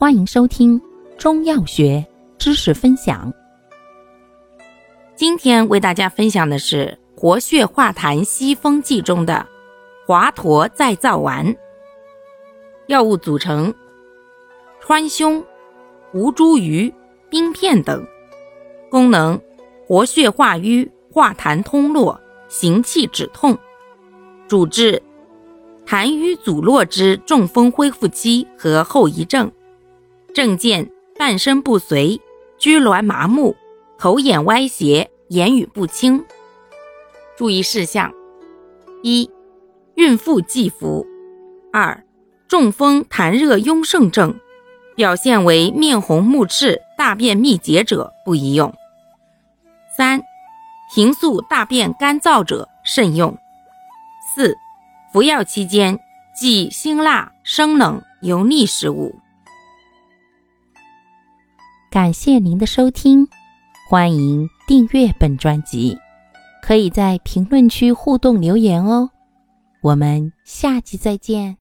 欢迎收听中药学知识分享。今天为大家分享的是活血化痰息风剂中的华佗再造丸。药物组成：川芎、吴茱萸、冰片等。功能：活血化瘀、化痰通络、行气止痛。主治：痰瘀阻络之中风恢复期和后遗症。症见半身不遂、拘挛麻木、口眼歪斜、言语不清。注意事项：一、孕妇忌服；二、中风痰热壅盛症，表现为面红目赤、大便秘结者不宜用；三、平素大便干燥者慎用；四、服药期间忌辛辣、生冷、油腻食物。感谢您的收听，欢迎订阅本专辑，可以在评论区互动留言哦。我们下集再见。